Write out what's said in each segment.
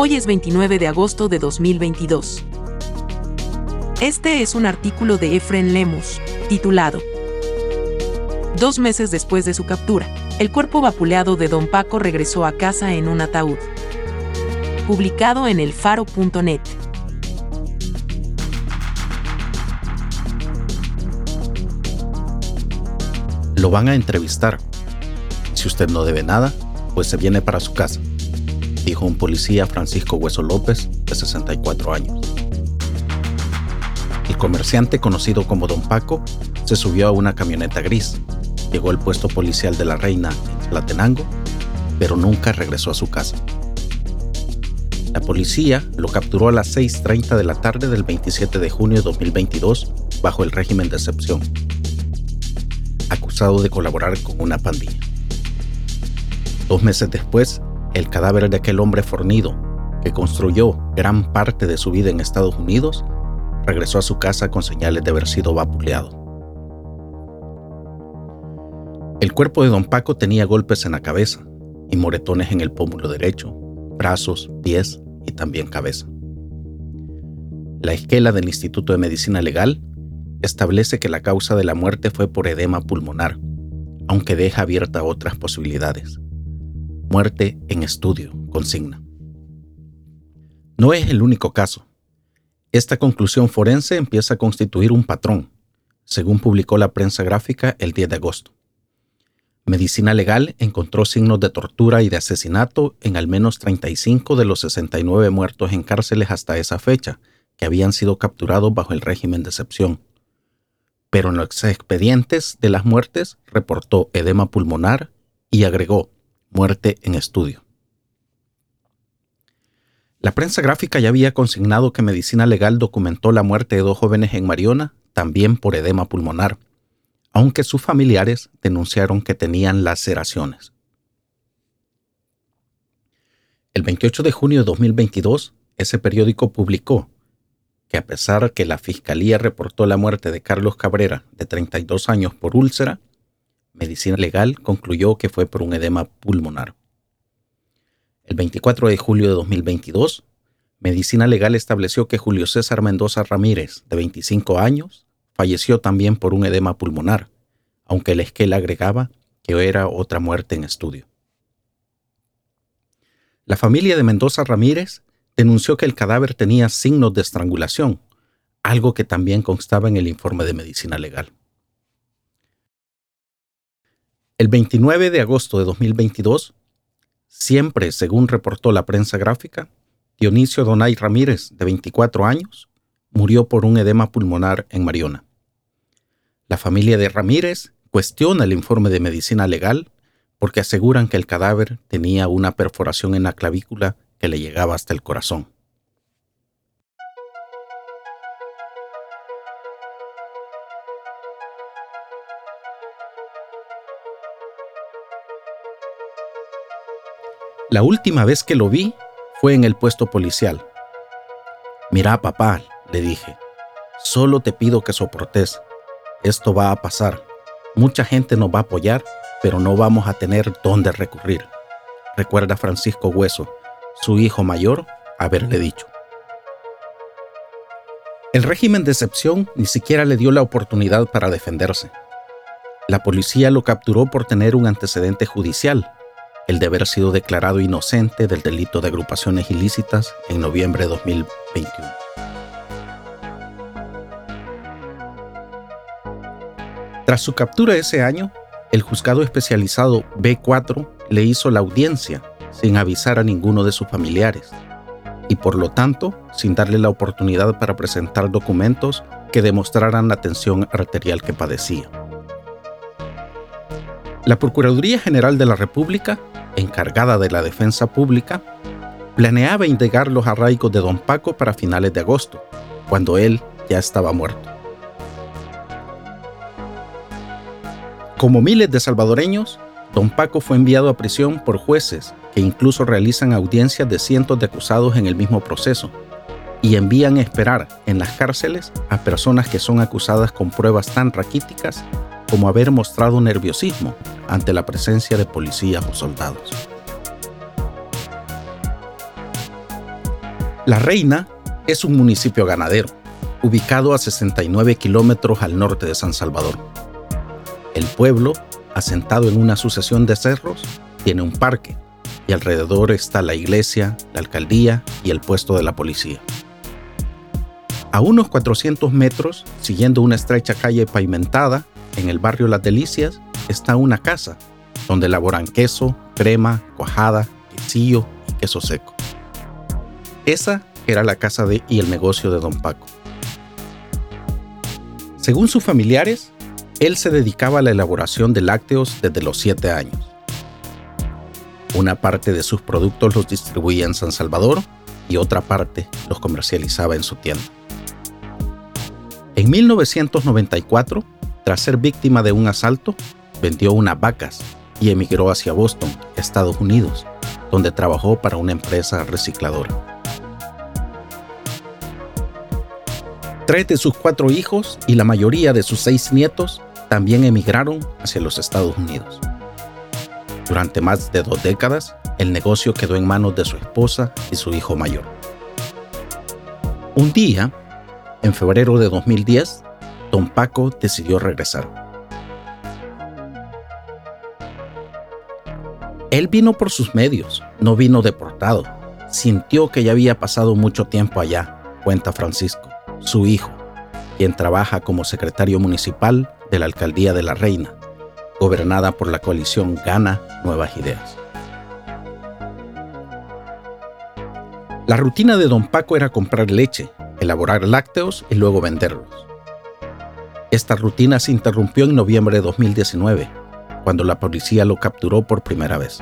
Hoy es 29 de agosto de 2022. Este es un artículo de Efren Lemus, titulado Dos meses después de su captura, el cuerpo vapuleado de Don Paco regresó a casa en un ataúd. Publicado en elfaro.net. Lo van a entrevistar. Si usted no debe nada, pues se viene para su casa dijo un policía Francisco Hueso López, de 64 años. El comerciante conocido como Don Paco se subió a una camioneta gris, llegó al puesto policial de la Reina en Platenango, pero nunca regresó a su casa. La policía lo capturó a las 6.30 de la tarde del 27 de junio de 2022 bajo el régimen de excepción, acusado de colaborar con una pandilla. Dos meses después, el cadáver de aquel hombre fornido, que construyó gran parte de su vida en Estados Unidos, regresó a su casa con señales de haber sido vapuleado. El cuerpo de don Paco tenía golpes en la cabeza y moretones en el pómulo derecho, brazos, pies y también cabeza. La esquela del Instituto de Medicina Legal establece que la causa de la muerte fue por edema pulmonar, aunque deja abierta otras posibilidades. Muerte en estudio, consigna. No es el único caso. Esta conclusión forense empieza a constituir un patrón, según publicó la prensa gráfica el 10 de agosto. Medicina Legal encontró signos de tortura y de asesinato en al menos 35 de los 69 muertos en cárceles hasta esa fecha, que habían sido capturados bajo el régimen de excepción. Pero en los expedientes de las muertes reportó edema pulmonar y agregó muerte en estudio. La prensa gráfica ya había consignado que Medicina Legal documentó la muerte de dos jóvenes en Mariona, también por edema pulmonar, aunque sus familiares denunciaron que tenían laceraciones. El 28 de junio de 2022, ese periódico publicó que a pesar que la Fiscalía reportó la muerte de Carlos Cabrera, de 32 años, por úlcera, Medicina Legal concluyó que fue por un edema pulmonar. El 24 de julio de 2022, Medicina Legal estableció que Julio César Mendoza Ramírez, de 25 años, falleció también por un edema pulmonar, aunque la esquela agregaba que era otra muerte en estudio. La familia de Mendoza Ramírez denunció que el cadáver tenía signos de estrangulación, algo que también constaba en el informe de medicina legal. El 29 de agosto de 2022, siempre según reportó la prensa gráfica, Dionisio Donay Ramírez, de 24 años, murió por un edema pulmonar en Mariona. La familia de Ramírez cuestiona el informe de medicina legal porque aseguran que el cadáver tenía una perforación en la clavícula que le llegaba hasta el corazón. La última vez que lo vi fue en el puesto policial. Mira, papá, le dije, solo te pido que soportes. Esto va a pasar. Mucha gente nos va a apoyar, pero no vamos a tener dónde recurrir. Recuerda Francisco Hueso, su hijo mayor, haberle dicho. El régimen de excepción ni siquiera le dio la oportunidad para defenderse. La policía lo capturó por tener un antecedente judicial el de haber sido declarado inocente del delito de agrupaciones ilícitas en noviembre de 2021. Tras su captura ese año, el juzgado especializado B4 le hizo la audiencia sin avisar a ninguno de sus familiares y por lo tanto sin darle la oportunidad para presentar documentos que demostraran la tensión arterial que padecía. La Procuraduría General de la República encargada de la defensa pública, planeaba indagar los arraigos de don Paco para finales de agosto, cuando él ya estaba muerto. Como miles de salvadoreños, don Paco fue enviado a prisión por jueces que incluso realizan audiencias de cientos de acusados en el mismo proceso y envían a esperar en las cárceles a personas que son acusadas con pruebas tan raquíticas como haber mostrado nerviosismo ante la presencia de policías o soldados. La Reina es un municipio ganadero, ubicado a 69 kilómetros al norte de San Salvador. El pueblo, asentado en una sucesión de cerros, tiene un parque y alrededor está la iglesia, la alcaldía y el puesto de la policía. A unos 400 metros, siguiendo una estrecha calle pavimentada, en el barrio Las Delicias, está una casa donde elaboran queso, crema, cuajada, quesillo y queso seco. Esa era la casa de, y el negocio de don Paco. Según sus familiares, él se dedicaba a la elaboración de lácteos desde los 7 años. Una parte de sus productos los distribuía en San Salvador y otra parte los comercializaba en su tienda. En 1994, tras ser víctima de un asalto, vendió unas vacas y emigró hacia Boston, Estados Unidos, donde trabajó para una empresa recicladora. Tres de sus cuatro hijos y la mayoría de sus seis nietos también emigraron hacia los Estados Unidos. Durante más de dos décadas, el negocio quedó en manos de su esposa y su hijo mayor. Un día, en febrero de 2010, don Paco decidió regresar. Él vino por sus medios, no vino deportado. Sintió que ya había pasado mucho tiempo allá, cuenta Francisco, su hijo, quien trabaja como secretario municipal de la Alcaldía de la Reina, gobernada por la coalición Gana Nuevas Ideas. La rutina de don Paco era comprar leche, elaborar lácteos y luego venderlos. Esta rutina se interrumpió en noviembre de 2019, cuando la policía lo capturó por primera vez.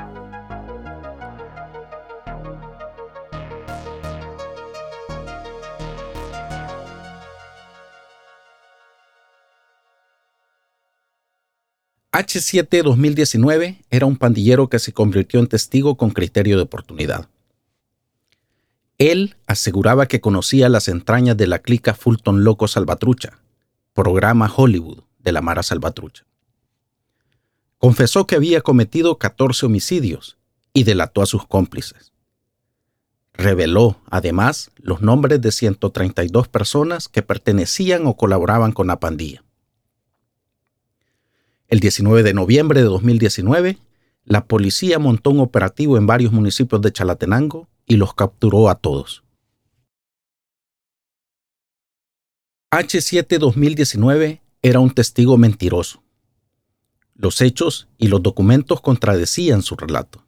H7 2019 era un pandillero que se convirtió en testigo con criterio de oportunidad. Él aseguraba que conocía las entrañas de la clica Fulton Loco Salvatrucha, programa Hollywood de la Mara Salvatrucha. Confesó que había cometido 14 homicidios y delató a sus cómplices. Reveló, además, los nombres de 132 personas que pertenecían o colaboraban con la pandilla. El 19 de noviembre de 2019, la policía montó un operativo en varios municipios de Chalatenango y los capturó a todos. H7 2019 era un testigo mentiroso. Los hechos y los documentos contradecían su relato.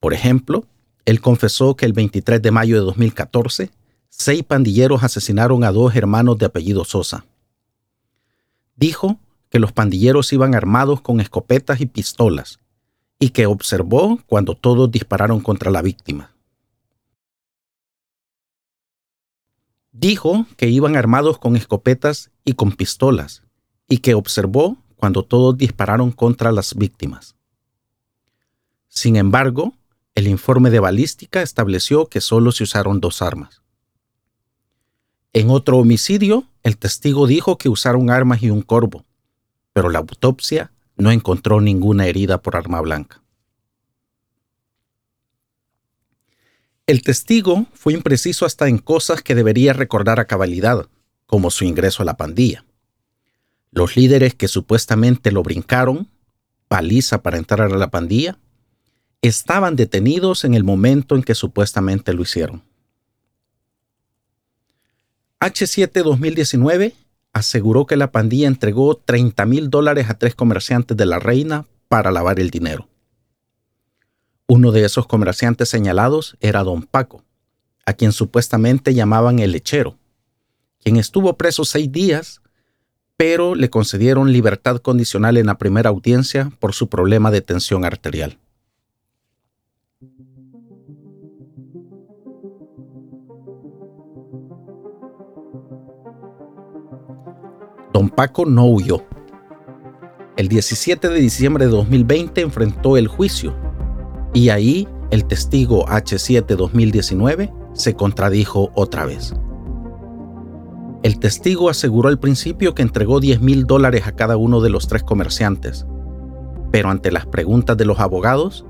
Por ejemplo, él confesó que el 23 de mayo de 2014, seis pandilleros asesinaron a dos hermanos de apellido Sosa. Dijo que los pandilleros iban armados con escopetas y pistolas y que observó cuando todos dispararon contra la víctima. Dijo que iban armados con escopetas y con pistolas y que observó cuando todos dispararon contra las víctimas. Sin embargo, el informe de balística estableció que solo se usaron dos armas. En otro homicidio, el testigo dijo que usaron armas y un corvo, pero la autopsia no encontró ninguna herida por arma blanca. El testigo fue impreciso hasta en cosas que debería recordar a cabalidad, como su ingreso a la pandilla. Los líderes que supuestamente lo brincaron, paliza para entrar a la pandilla, estaban detenidos en el momento en que supuestamente lo hicieron. H7 2019 aseguró que la pandilla entregó 30 mil dólares a tres comerciantes de la reina para lavar el dinero. Uno de esos comerciantes señalados era don Paco, a quien supuestamente llamaban el lechero, quien estuvo preso seis días, pero le concedieron libertad condicional en la primera audiencia por su problema de tensión arterial. Don Paco no huyó. El 17 de diciembre de 2020 enfrentó el juicio y ahí el testigo H7 2019 se contradijo otra vez. El testigo aseguró al principio que entregó 10 mil dólares a cada uno de los tres comerciantes, pero ante las preguntas de los abogados,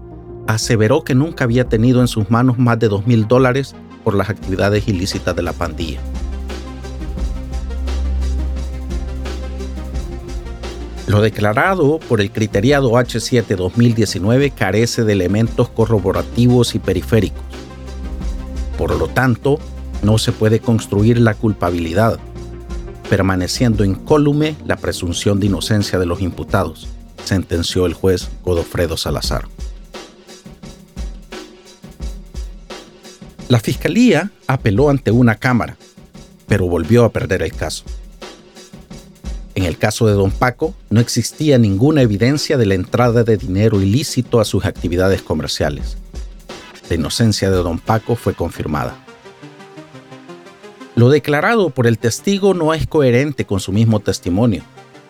aseveró que nunca había tenido en sus manos más de 2 mil dólares por las actividades ilícitas de la pandilla. Lo declarado por el criteriado H7 2019 carece de elementos corroborativos y periféricos. Por lo tanto, no se puede construir la culpabilidad, permaneciendo incólume la presunción de inocencia de los imputados, sentenció el juez Godofredo Salazar. La fiscalía apeló ante una cámara, pero volvió a perder el caso. En el caso de don Paco, no existía ninguna evidencia de la entrada de dinero ilícito a sus actividades comerciales. La inocencia de don Paco fue confirmada. Lo declarado por el testigo no es coherente con su mismo testimonio,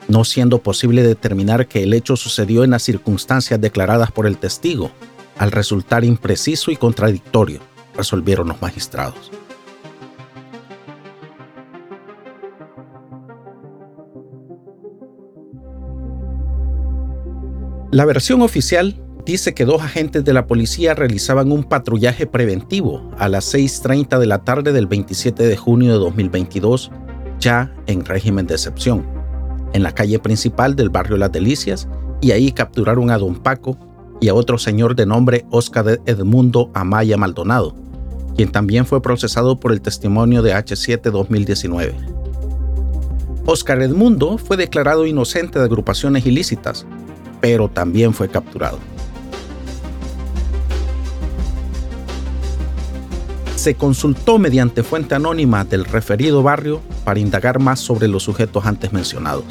no siendo posible determinar que el hecho sucedió en las circunstancias declaradas por el testigo, al resultar impreciso y contradictorio, resolvieron los magistrados. La versión oficial dice que dos agentes de la policía realizaban un patrullaje preventivo a las 6.30 de la tarde del 27 de junio de 2022, ya en régimen de excepción, en la calle principal del barrio Las Delicias, y ahí capturaron a don Paco y a otro señor de nombre Oscar Edmundo Amaya Maldonado, quien también fue procesado por el testimonio de H7 2019. Oscar Edmundo fue declarado inocente de agrupaciones ilícitas, pero también fue capturado. se consultó mediante fuente anónima del referido barrio para indagar más sobre los sujetos antes mencionados,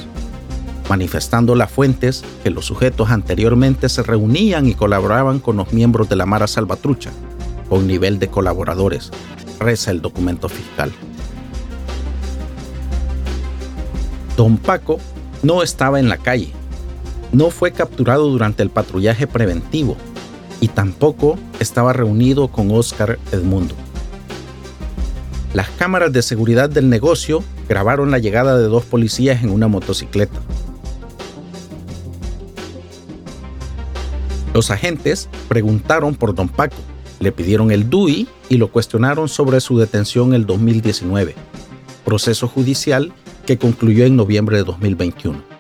manifestando las fuentes que los sujetos anteriormente se reunían y colaboraban con los miembros de la Mara Salvatrucha, con nivel de colaboradores, reza el documento fiscal. Don Paco no estaba en la calle, no fue capturado durante el patrullaje preventivo y tampoco estaba reunido con Oscar Edmundo. Las cámaras de seguridad del negocio grabaron la llegada de dos policías en una motocicleta. Los agentes preguntaron por don Paco, le pidieron el DUI y lo cuestionaron sobre su detención el 2019, proceso judicial que concluyó en noviembre de 2021.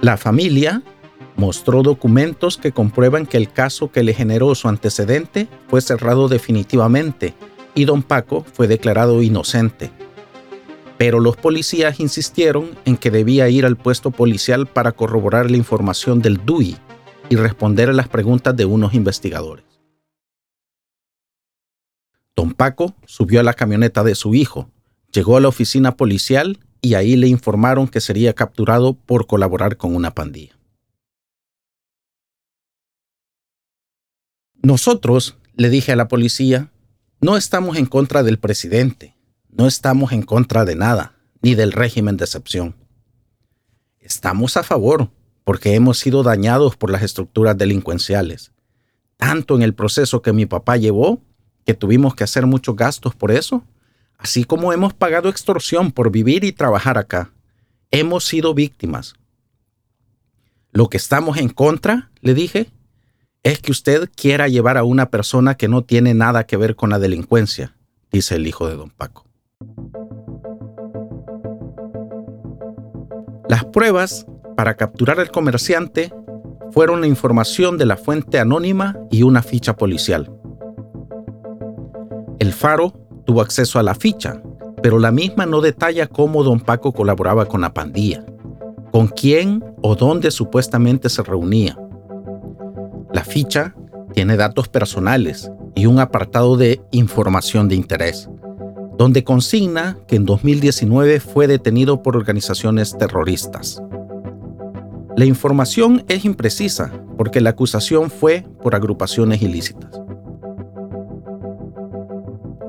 La familia mostró documentos que comprueban que el caso que le generó su antecedente fue cerrado definitivamente y don Paco fue declarado inocente. Pero los policías insistieron en que debía ir al puesto policial para corroborar la información del DUI y responder a las preguntas de unos investigadores. Don Paco subió a la camioneta de su hijo, llegó a la oficina policial y ahí le informaron que sería capturado por colaborar con una pandilla. Nosotros, le dije a la policía, no estamos en contra del presidente, no estamos en contra de nada, ni del régimen de excepción. Estamos a favor porque hemos sido dañados por las estructuras delincuenciales, tanto en el proceso que mi papá llevó, que tuvimos que hacer muchos gastos por eso, así como hemos pagado extorsión por vivir y trabajar acá. Hemos sido víctimas. Lo que estamos en contra, le dije, es que usted quiera llevar a una persona que no tiene nada que ver con la delincuencia, dice el hijo de don Paco. Las pruebas para capturar al comerciante fueron la información de la fuente anónima y una ficha policial. El Faro tuvo acceso a la ficha, pero la misma no detalla cómo don Paco colaboraba con la pandilla, con quién o dónde supuestamente se reunía la ficha tiene datos personales y un apartado de información de interés, donde consigna que en 2019 fue detenido por organizaciones terroristas. La información es imprecisa porque la acusación fue por agrupaciones ilícitas.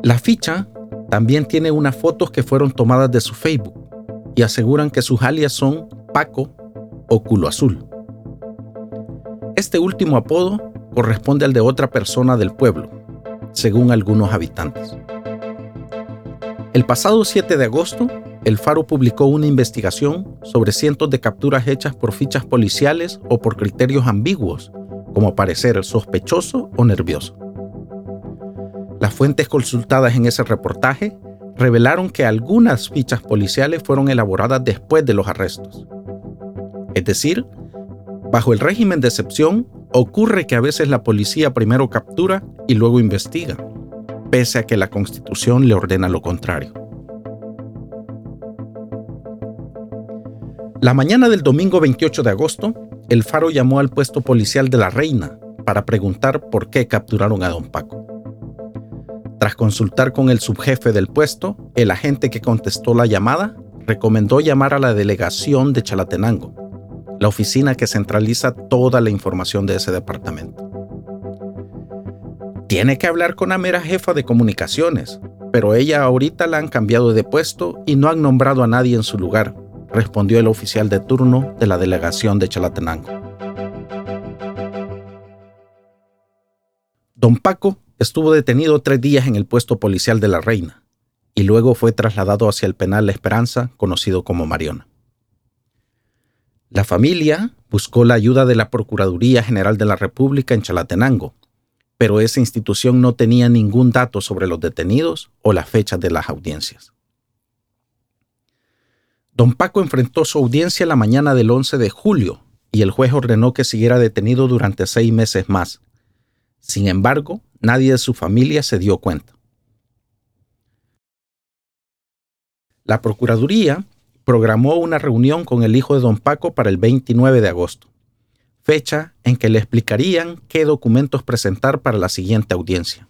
La ficha también tiene unas fotos que fueron tomadas de su Facebook y aseguran que sus alias son Paco o Culo Azul. Este último apodo corresponde al de otra persona del pueblo, según algunos habitantes. El pasado 7 de agosto, el Faro publicó una investigación sobre cientos de capturas hechas por fichas policiales o por criterios ambiguos, como parecer sospechoso o nervioso. Las fuentes consultadas en ese reportaje revelaron que algunas fichas policiales fueron elaboradas después de los arrestos. Es decir, bajo el régimen de excepción, ocurre que a veces la policía primero captura y luego investiga, pese a que la Constitución le ordena lo contrario. La mañana del domingo 28 de agosto, el Faro llamó al puesto policial de la Reina para preguntar por qué capturaron a don Paco. Tras consultar con el subjefe del puesto, el agente que contestó la llamada recomendó llamar a la delegación de Chalatenango, la oficina que centraliza toda la información de ese departamento. Tiene que hablar con la mera jefa de comunicaciones, pero ella ahorita la han cambiado de puesto y no han nombrado a nadie en su lugar, respondió el oficial de turno de la delegación de Chalatenango. Don Paco estuvo detenido tres días en el puesto policial de la Reina y luego fue trasladado hacia el penal La Esperanza, conocido como Mariona. La familia buscó la ayuda de la Procuraduría General de la República en Chalatenango, pero esa institución no tenía ningún dato sobre los detenidos o las fechas de las audiencias. Don Paco enfrentó su audiencia la mañana del 11 de julio y el juez ordenó que siguiera detenido durante seis meses más. Sin embargo, nadie de su familia se dio cuenta. La Procuraduría programó una reunión con el hijo de don Paco para el 29 de agosto, fecha en que le explicarían qué documentos presentar para la siguiente audiencia.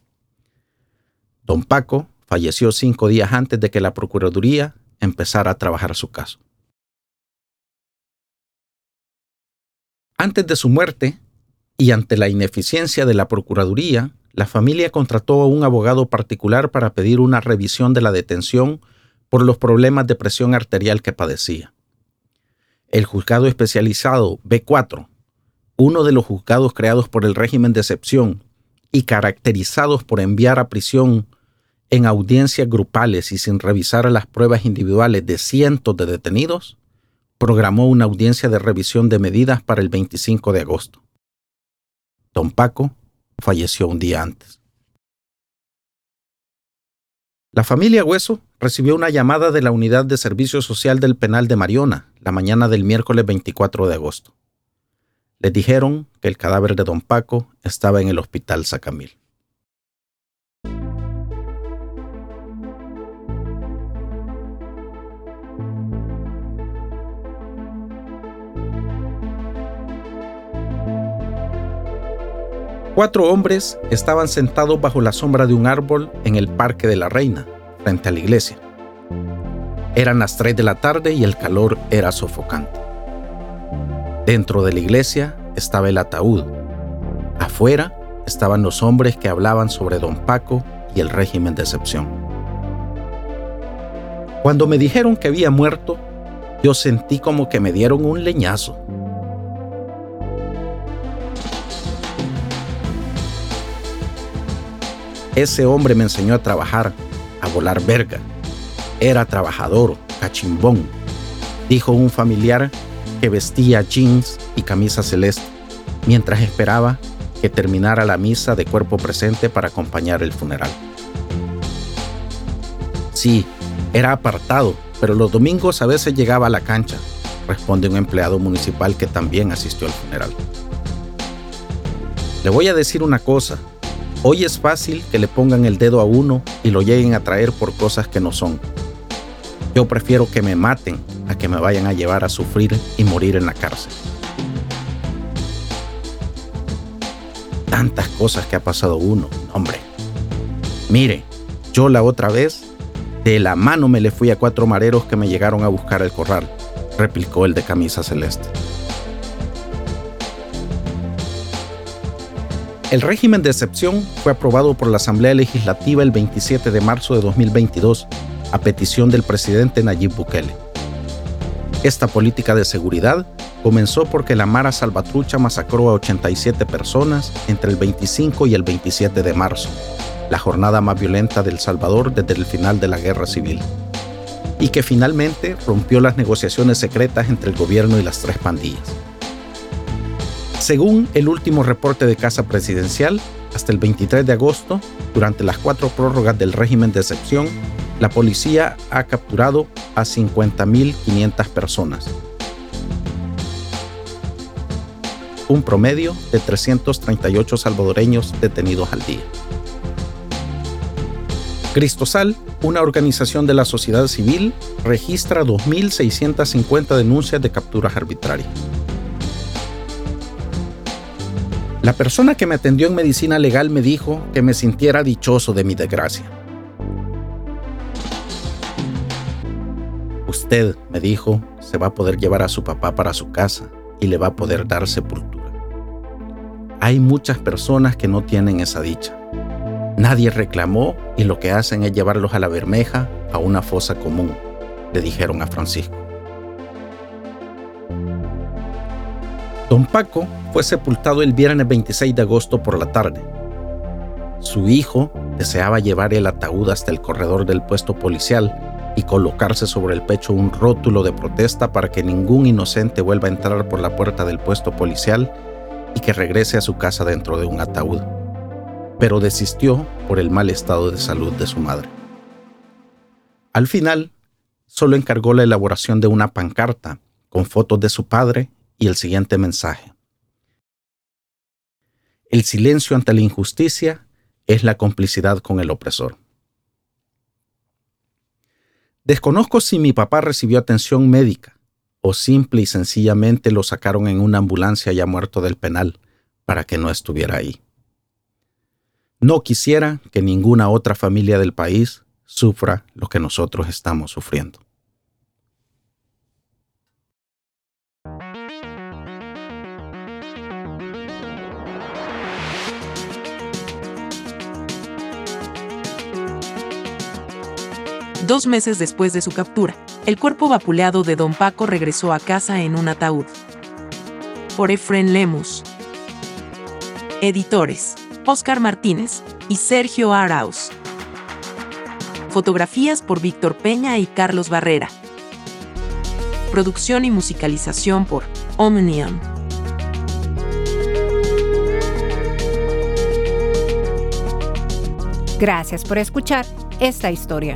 Don Paco falleció cinco días antes de que la Procuraduría empezar a trabajar su caso. Antes de su muerte, y ante la ineficiencia de la Procuraduría, la familia contrató a un abogado particular para pedir una revisión de la detención por los problemas de presión arterial que padecía. El juzgado especializado B4, uno de los juzgados creados por el régimen de excepción y caracterizados por enviar a prisión en audiencias grupales y sin revisar las pruebas individuales de cientos de detenidos, programó una audiencia de revisión de medidas para el 25 de agosto. Don Paco falleció un día antes. La familia Hueso recibió una llamada de la Unidad de Servicio Social del Penal de Mariona la mañana del miércoles 24 de agosto. Les dijeron que el cadáver de don Paco estaba en el Hospital Sacamil. Cuatro hombres estaban sentados bajo la sombra de un árbol en el Parque de la Reina, frente a la iglesia. Eran las tres de la tarde y el calor era sofocante. Dentro de la iglesia estaba el ataúd. Afuera estaban los hombres que hablaban sobre don Paco y el régimen de excepción. Cuando me dijeron que había muerto, yo sentí como que me dieron un leñazo. Ese hombre me enseñó a trabajar, a volar verga. Era trabajador, cachimbón, dijo un familiar que vestía jeans y camisa celeste, mientras esperaba que terminara la misa de cuerpo presente para acompañar el funeral. Sí, era apartado, pero los domingos a veces llegaba a la cancha, responde un empleado municipal que también asistió al funeral. Le voy a decir una cosa, Hoy es fácil que le pongan el dedo a uno y lo lleguen a traer por cosas que no son. Yo prefiero que me maten a que me vayan a llevar a sufrir y morir en la cárcel. Tantas cosas que ha pasado uno, hombre. Mire, yo la otra vez, de la mano me le fui a cuatro mareros que me llegaron a buscar el corral, replicó el de camisa celeste. El régimen de excepción fue aprobado por la Asamblea Legislativa el 27 de marzo de 2022 a petición del presidente Nayib Bukele. Esta política de seguridad comenzó porque la Mara Salvatrucha masacró a 87 personas entre el 25 y el 27 de marzo, la jornada más violenta del Salvador desde el final de la Guerra Civil, y que finalmente rompió las negociaciones secretas entre el gobierno y las tres pandillas. Según el último reporte de Casa Presidencial, hasta el 23 de agosto, durante las cuatro prórrogas del régimen de excepción, la policía ha capturado a 50.500 personas, un promedio de 338 salvadoreños detenidos al día. Cristosal, una organización de la sociedad civil, registra 2.650 denuncias de capturas arbitrarias. La persona que me atendió en medicina legal me dijo que me sintiera dichoso de mi desgracia. Usted, me dijo, se va a poder llevar a su papá para su casa y le va a poder dar sepultura. Hay muchas personas que no tienen esa dicha. Nadie reclamó y lo que hacen es llevarlos a la Bermeja, a una fosa común, le dijeron a Francisco. Don Paco fue sepultado el viernes 26 de agosto por la tarde. Su hijo deseaba llevar el ataúd hasta el corredor del puesto policial y colocarse sobre el pecho un rótulo de protesta para que ningún inocente vuelva a entrar por la puerta del puesto policial y que regrese a su casa dentro de un ataúd. Pero desistió por el mal estado de salud de su madre. Al final, solo encargó la elaboración de una pancarta con fotos de su padre y el siguiente mensaje. El silencio ante la injusticia es la complicidad con el opresor. Desconozco si mi papá recibió atención médica o simple y sencillamente lo sacaron en una ambulancia ya muerto del penal para que no estuviera ahí. No quisiera que ninguna otra familia del país sufra lo que nosotros estamos sufriendo. Dos meses después de su captura, el cuerpo vapuleado de Don Paco regresó a casa en un ataúd. Por Efren Lemus. Editores: Oscar Martínez y Sergio Arauz. Fotografías por Víctor Peña y Carlos Barrera. Producción y musicalización por Omnium. Gracias por escuchar esta historia.